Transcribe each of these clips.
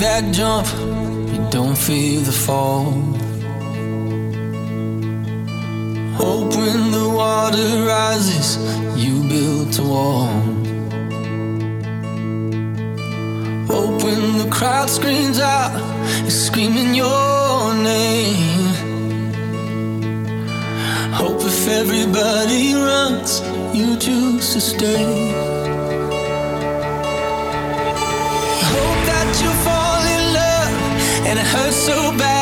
back jump, you don't feel the fall. Hope when the water rises, you build a wall. Hope when the crowd screams out, it's screaming your name. Hope if everybody runs, you choose to stay. and it hurts so bad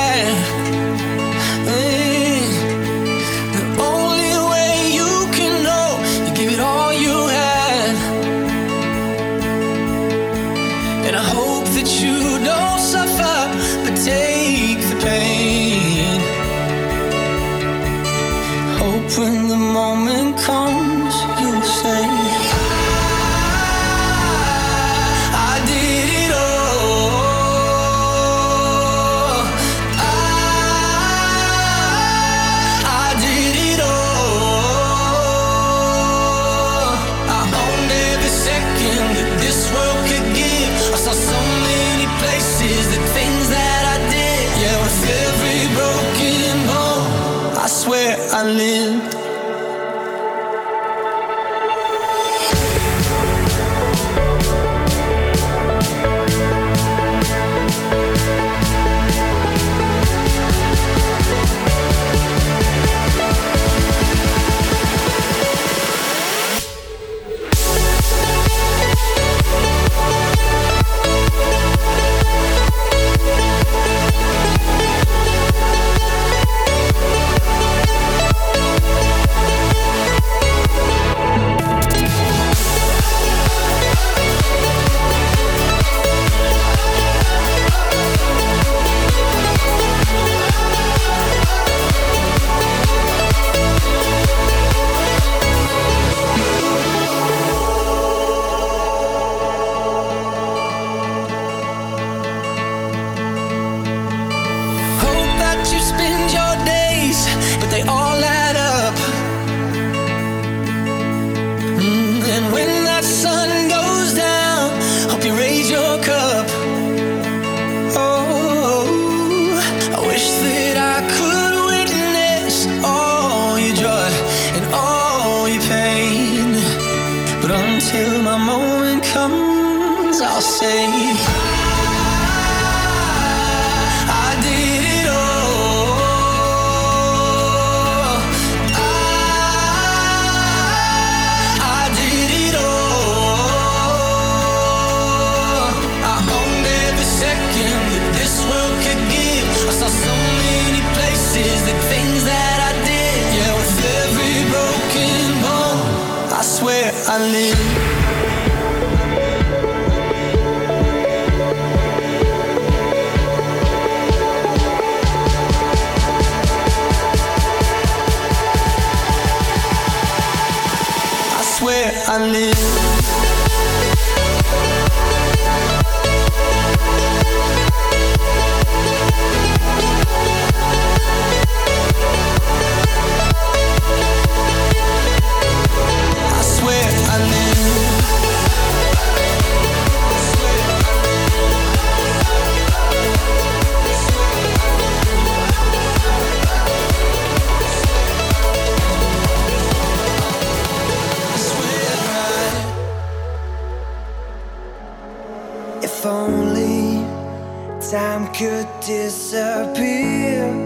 in disappear.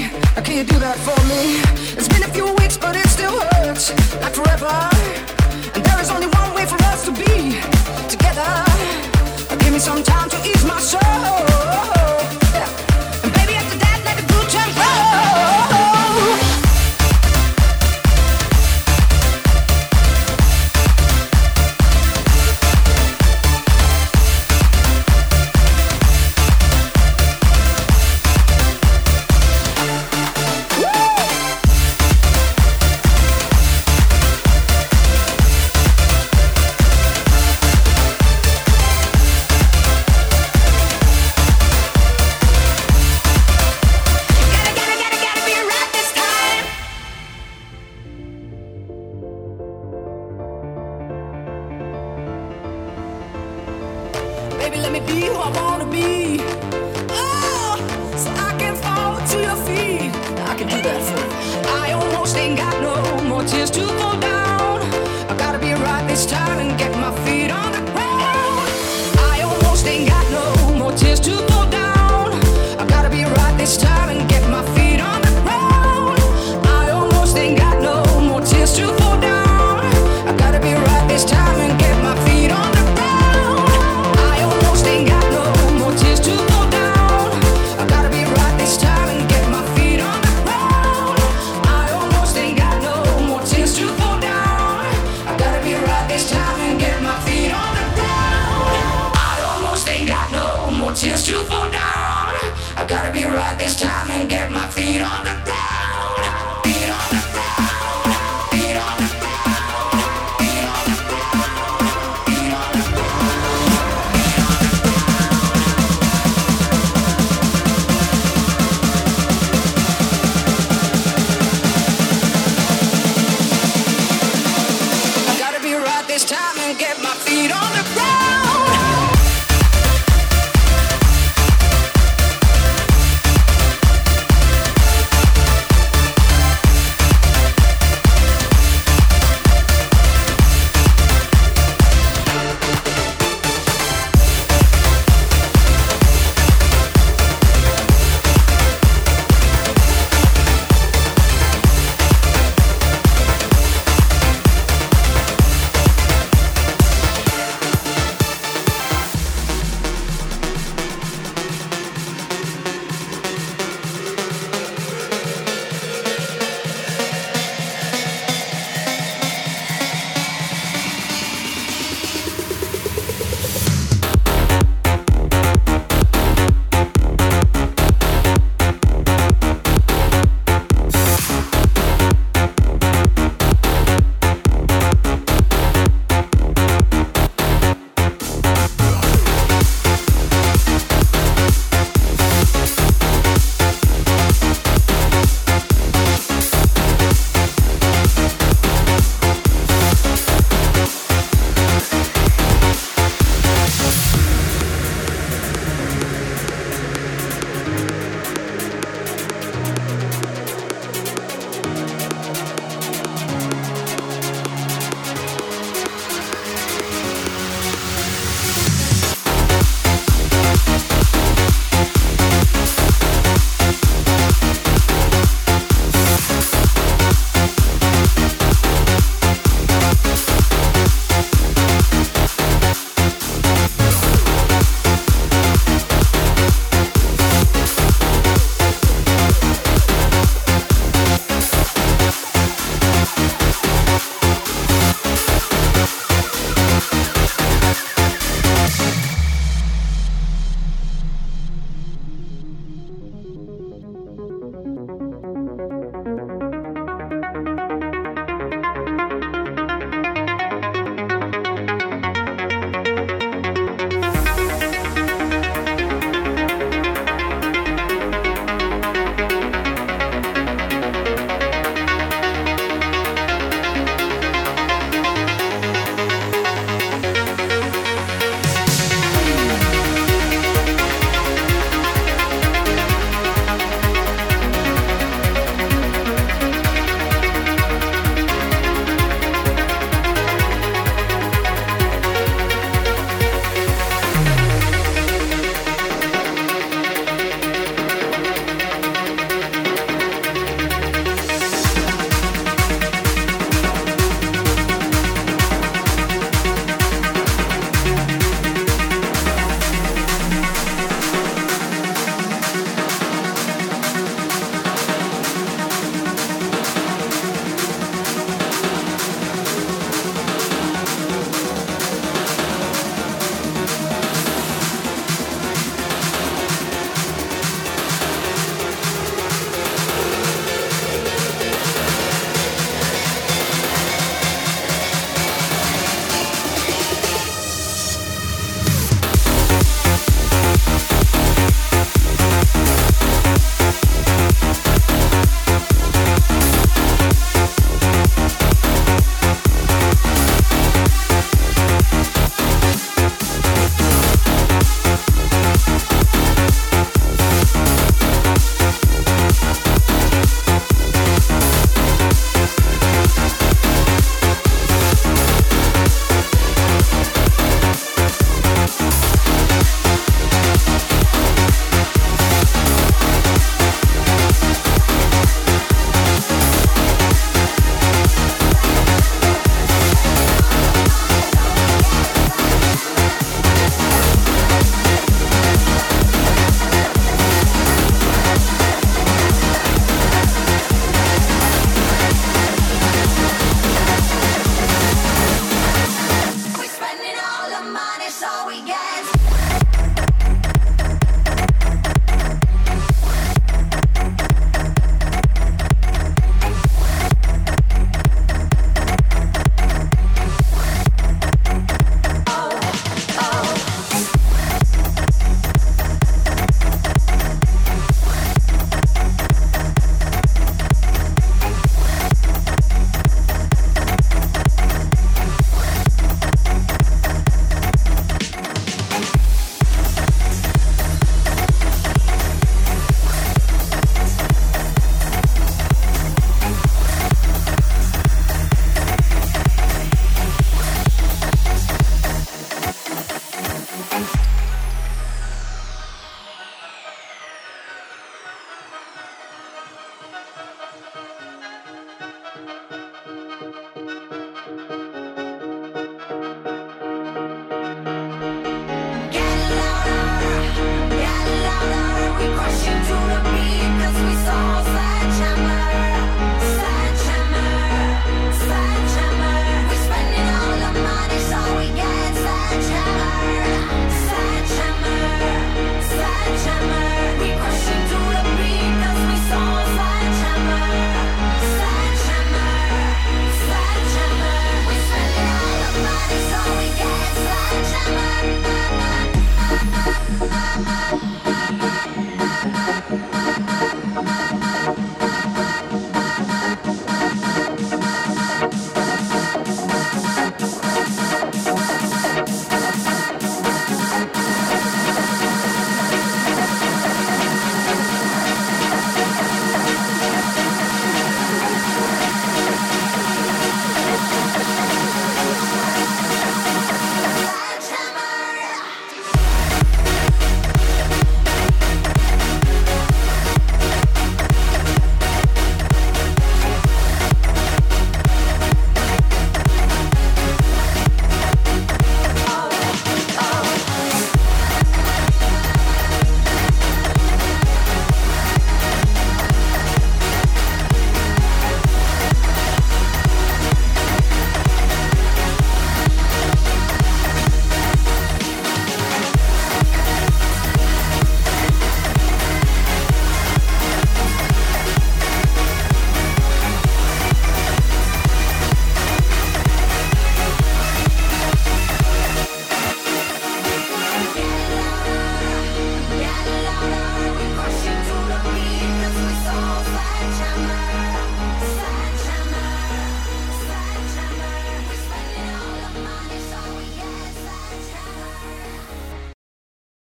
Can you do that for me? It's been a few weeks, but it still hurts. Like forever. And there is only one way for us to be together. Give me some time to ease my soul.